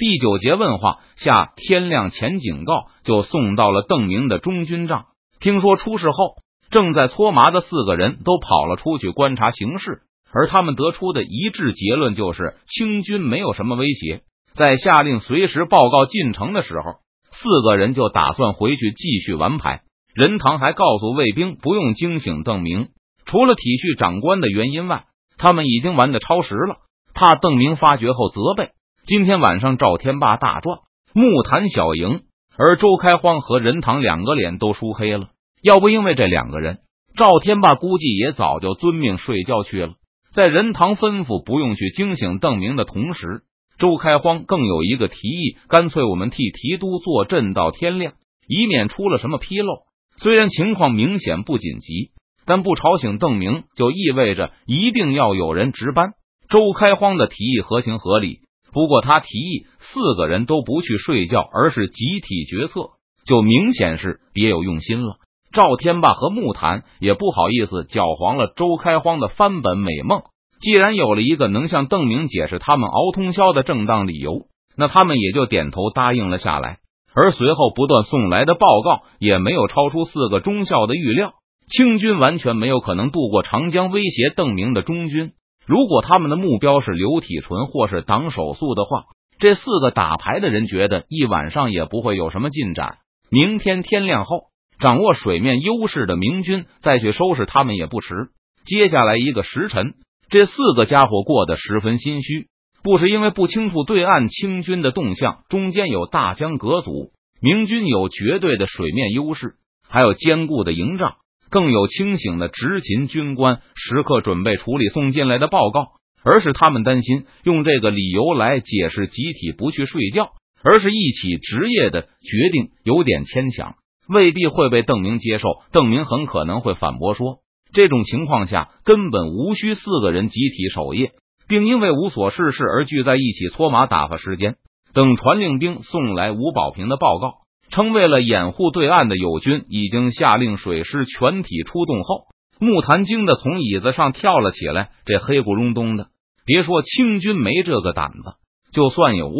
第九节问话下，天亮前警告就送到了邓明的中军帐。听说出事后，正在搓麻的四个人都跑了出去观察形势，而他们得出的一致结论就是清军没有什么威胁。在下令随时报告进城的时候，四个人就打算回去继续玩牌。任堂还告诉卫兵不用惊醒邓明，除了体恤长官的原因外，他们已经玩的超时了，怕邓明发觉后责备。今天晚上赵天霸大赚，木坛小赢，而周开荒和任堂两个脸都输黑了。要不因为这两个人，赵天霸估计也早就遵命睡觉去了。在任堂吩咐不用去惊醒邓明的同时，周开荒更有一个提议：干脆我们替提督坐镇到天亮，以免出了什么纰漏。虽然情况明显不紧急，但不吵醒邓明，就意味着一定要有人值班。周开荒的提议合情合理，不过他提议四个人都不去睡觉，而是集体决策，就明显是别有用心了。赵天霸和木坛也不好意思搅黄了周开荒的翻本美梦。既然有了一个能向邓明解释他们熬通宵的正当理由，那他们也就点头答应了下来。而随后不断送来的报告也没有超出四个中校的预料，清军完全没有可能渡过长江威胁邓明的中军。如果他们的目标是刘体纯或是党手素的话，这四个打牌的人觉得一晚上也不会有什么进展。明天天亮后，掌握水面优势的明军再去收拾他们也不迟。接下来一个时辰，这四个家伙过得十分心虚。不是因为不清楚对岸清军的动向，中间有大江隔阻，明军有绝对的水面优势，还有坚固的营帐，更有清醒的执勤军官，时刻准备处理送进来的报告。而是他们担心用这个理由来解释集体不去睡觉，而是一起职业的决定有点牵强，未必会被邓明接受。邓明很可能会反驳说，这种情况下根本无需四个人集体守夜。并因为无所事事而聚在一起搓麻打发时间。等传令兵送来吴保平的报告，称为了掩护对岸的友军已经下令水师全体出动后，木坛惊的从椅子上跳了起来。这黑咕隆咚的，别说清军没这个胆子，就算有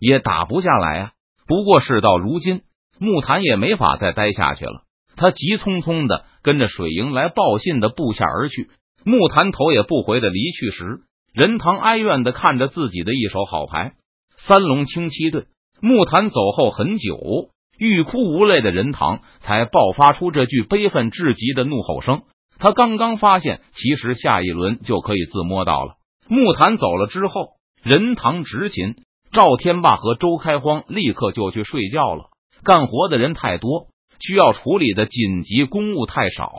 也打不下来啊！不过事到如今，木坛也没法再待下去了。他急匆匆的跟着水营来报信的部下而去。木坛头也不回的离去时。任堂哀怨的看着自己的一手好牌，三龙清七队。木坛走后很久，欲哭无泪的任堂才爆发出这句悲愤至极的怒吼声。他刚刚发现，其实下一轮就可以自摸到了。木坛走了之后，任堂执勤，赵天霸和周开荒立刻就去睡觉了。干活的人太多，需要处理的紧急公务太少，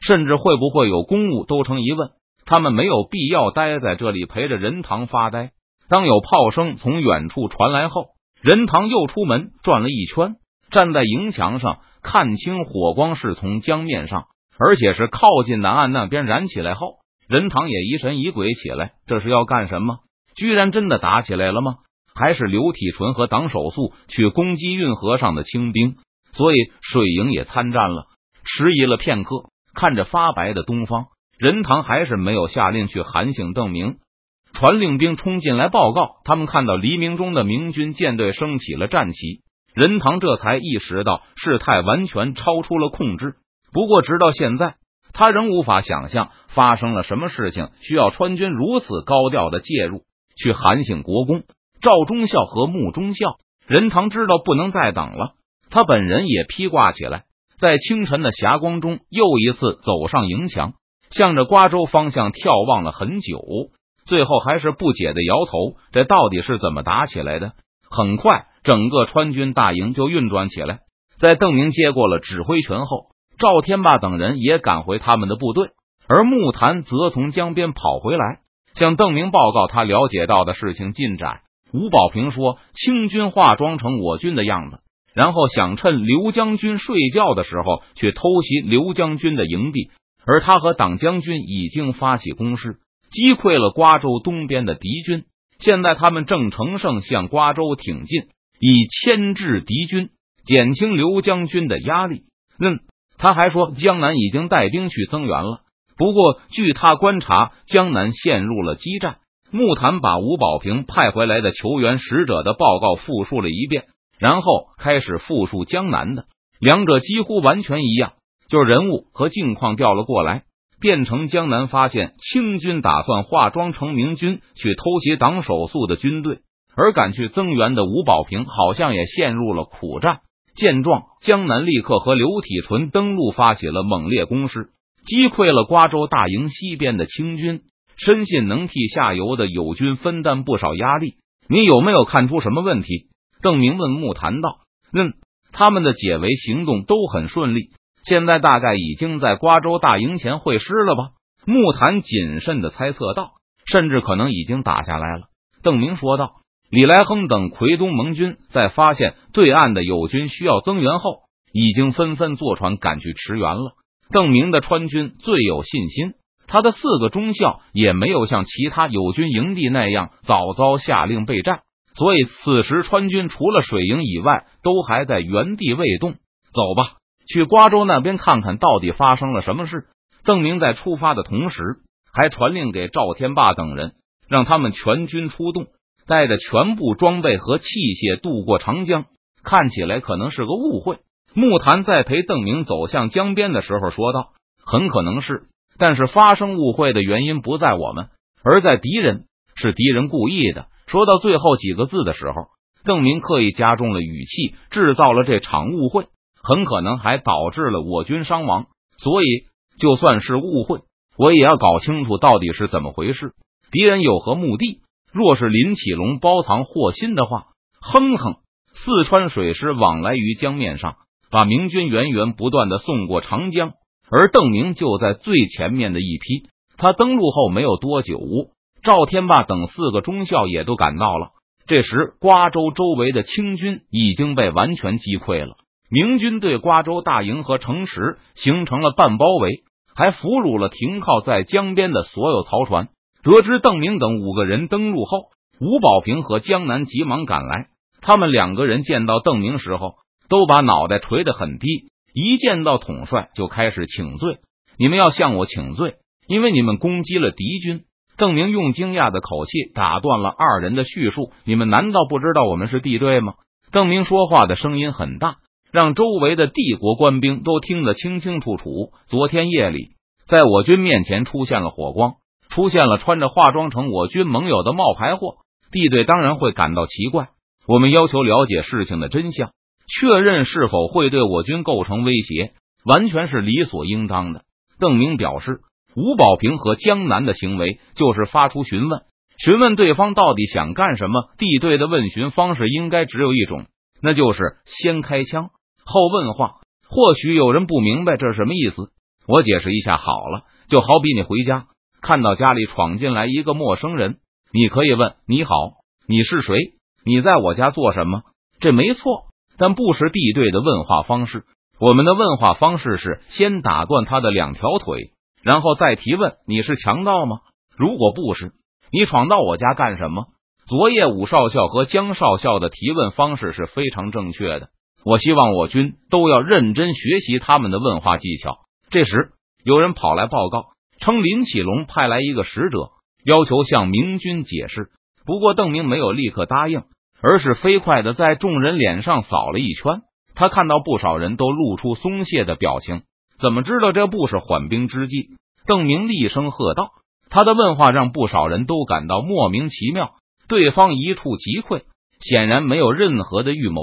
甚至会不会有公务都成疑问。他们没有必要待在这里陪着任堂发呆。当有炮声从远处传来后，任堂又出门转了一圈，站在营墙上看清火光是从江面上，而且是靠近南岸那边燃起来后，任堂也疑神疑鬼起来。这是要干什么？居然真的打起来了吗？还是刘体纯和党手素去攻击运河上的清兵，所以水营也参战了？迟疑了片刻，看着发白的东方。任堂还是没有下令去喊醒邓明，传令兵冲进来报告，他们看到黎明中的明军舰队升起了战旗，任堂这才意识到事态完全超出了控制。不过，直到现在，他仍无法想象发生了什么事情，需要川军如此高调的介入去喊醒国公赵忠孝和穆忠孝。任堂知道不能再等了，他本人也披挂起来，在清晨的霞光中又一次走上营墙。向着瓜州方向眺望了很久，最后还是不解的摇头。这到底是怎么打起来的？很快，整个川军大营就运转起来。在邓明接过了指挥权后，赵天霸等人也赶回他们的部队，而木坛则从江边跑回来，向邓明报告他了解到的事情进展。吴保平说：“清军化妆成我军的样子，然后想趁刘将军睡觉的时候去偷袭刘将军的营地。”而他和党将军已经发起攻势，击溃了瓜州东边的敌军。现在他们正乘胜向瓜州挺进，以牵制敌军，减轻刘将军的压力。嗯，他还说江南已经带兵去增援了。不过，据他观察，江南陷入了激战，木坛把吴保平派回来的求援使者的报告复述了一遍，然后开始复述江南的，两者几乎完全一样，就人物和境况调了过来，变成江南发现清军打算化妆成明军去偷袭党手速的军队，而赶去增援的吴保平好像也陷入了苦战。见状，江南立刻和刘体纯登陆，发起了猛烈攻势，击溃了瓜州大营西边的清军。深信能替下游的友军分担不少压力。你有没有看出什么问题？邓明问木谈道：“嗯，他们的解围行动都很顺利，现在大概已经在瓜州大营前会师了吧？”木谈谨慎的猜测道：“甚至可能已经打下来了。”邓明说道：“李来亨等奎东盟军在发现对岸的友军需要增援后，已经纷纷坐船赶去驰援了。”邓明的川军最有信心。他的四个中校也没有像其他友军营地那样早早下令备战，所以此时川军除了水营以外，都还在原地未动。走吧，去瓜州那边看看到底发生了什么事。邓明在出发的同时，还传令给赵天霸等人，让他们全军出动，带着全部装备和器械渡过长江。看起来可能是个误会。木坛在陪邓明走向江边的时候说道：“很可能是。”但是发生误会的原因不在我们，而在敌人，是敌人故意的。说到最后几个字的时候，邓明刻意加重了语气，制造了这场误会，很可能还导致了我军伤亡。所以，就算是误会，我也要搞清楚到底是怎么回事，敌人有何目的。若是林启龙包藏祸心的话，哼哼，四川水师往来于江面上，把明军源源不断的送过长江。而邓明就在最前面的一批，他登陆后没有多久，赵天霸等四个中校也都赶到了。这时，瓜州周围的清军已经被完全击溃了，明军对瓜州大营和城池形成了半包围，还俘虏了停靠在江边的所有曹船。得知邓明等五个人登陆后，吴保平和江南急忙赶来。他们两个人见到邓明时候，都把脑袋垂得很低。一见到统帅就开始请罪，你们要向我请罪，因为你们攻击了敌军。邓明用惊讶的口气打断了二人的叙述：“你们难道不知道我们是地队吗？”邓明说话的声音很大，让周围的帝国官兵都听得清清楚楚。昨天夜里，在我军面前出现了火光，出现了穿着化妆成我军盟友的冒牌货，地队当然会感到奇怪。我们要求了解事情的真相。确认是否会对我军构成威胁，完全是理所应当的。邓明表示，吴保平和江南的行为就是发出询问，询问对方到底想干什么。地队的问询方式应该只有一种，那就是先开枪后问话。或许有人不明白这是什么意思，我解释一下好了。就好比你回家看到家里闯进来一个陌生人，你可以问：“你好，你是谁？你在我家做什么？”这没错。但不是地队的问话方式。我们的问话方式是先打断他的两条腿，然后再提问：“你是强盗吗？如果不是，你闯到我家干什么？”昨夜武少校和江少校的提问方式是非常正确的。我希望我军都要认真学习他们的问话技巧。这时，有人跑来报告称，林启龙派来一个使者，要求向明军解释。不过，邓明没有立刻答应。而是飞快的在众人脸上扫了一圈，他看到不少人都露出松懈的表情。怎么知道这不是缓兵之计？邓明厉声喝道：“他的问话让不少人都感到莫名其妙。对方一触即溃，显然没有任何的预谋。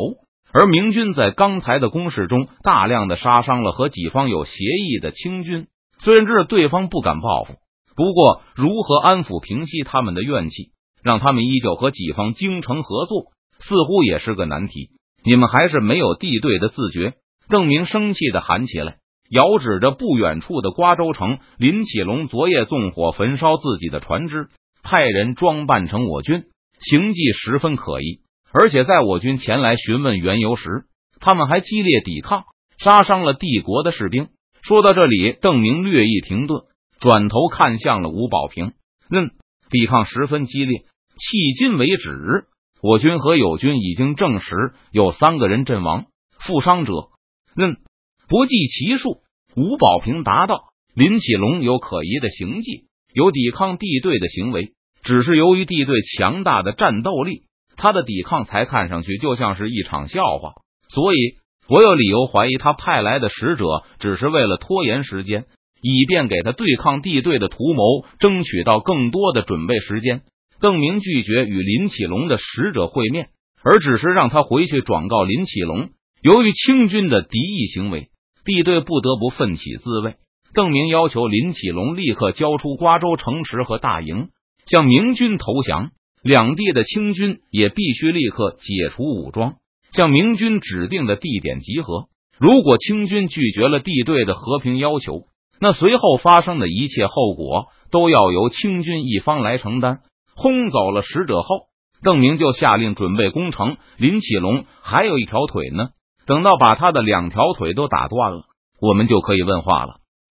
而明军在刚才的攻势中，大量的杀伤了和己方有协议的清军。虽然知道对方不敢报复，不过如何安抚平息他们的怨气？”让他们依旧和己方精诚合作，似乎也是个难题。你们还是没有地队的自觉。邓明生气的喊起来，遥指着不远处的瓜州城。林启龙昨夜纵火焚烧自己的船只，派人装扮成我军，行迹十分可疑。而且在我军前来询问缘由时，他们还激烈抵抗，杀伤了帝国的士兵。说到这里，邓明略一停顿，转头看向了吴保平。嗯，抵抗十分激烈。迄今为止，我军和友军已经证实有三个人阵亡，负伤者嗯不计其数。吴保平答道：“林启龙有可疑的行迹，有抵抗地队的行为，只是由于地队强大的战斗力，他的抵抗才看上去就像是一场笑话。所以，我有理由怀疑他派来的使者只是为了拖延时间，以便给他对抗地队的图谋争取到更多的准备时间。邓明拒绝与林启龙的使者会面，而只是让他回去转告林启龙，由于清军的敌意行为，地队不得不奋起自卫。邓明要求林启龙立刻交出瓜州城池和大营，向明军投降。两地的清军也必须立刻解除武装，向明军指定的地点集合。如果清军拒绝了地队的和平要求，那随后发生的一切后果都要由清军一方来承担。轰走了使者后，邓明就下令准备攻城。林启龙还有一条腿呢，等到把他的两条腿都打断了，我们就可以问话了。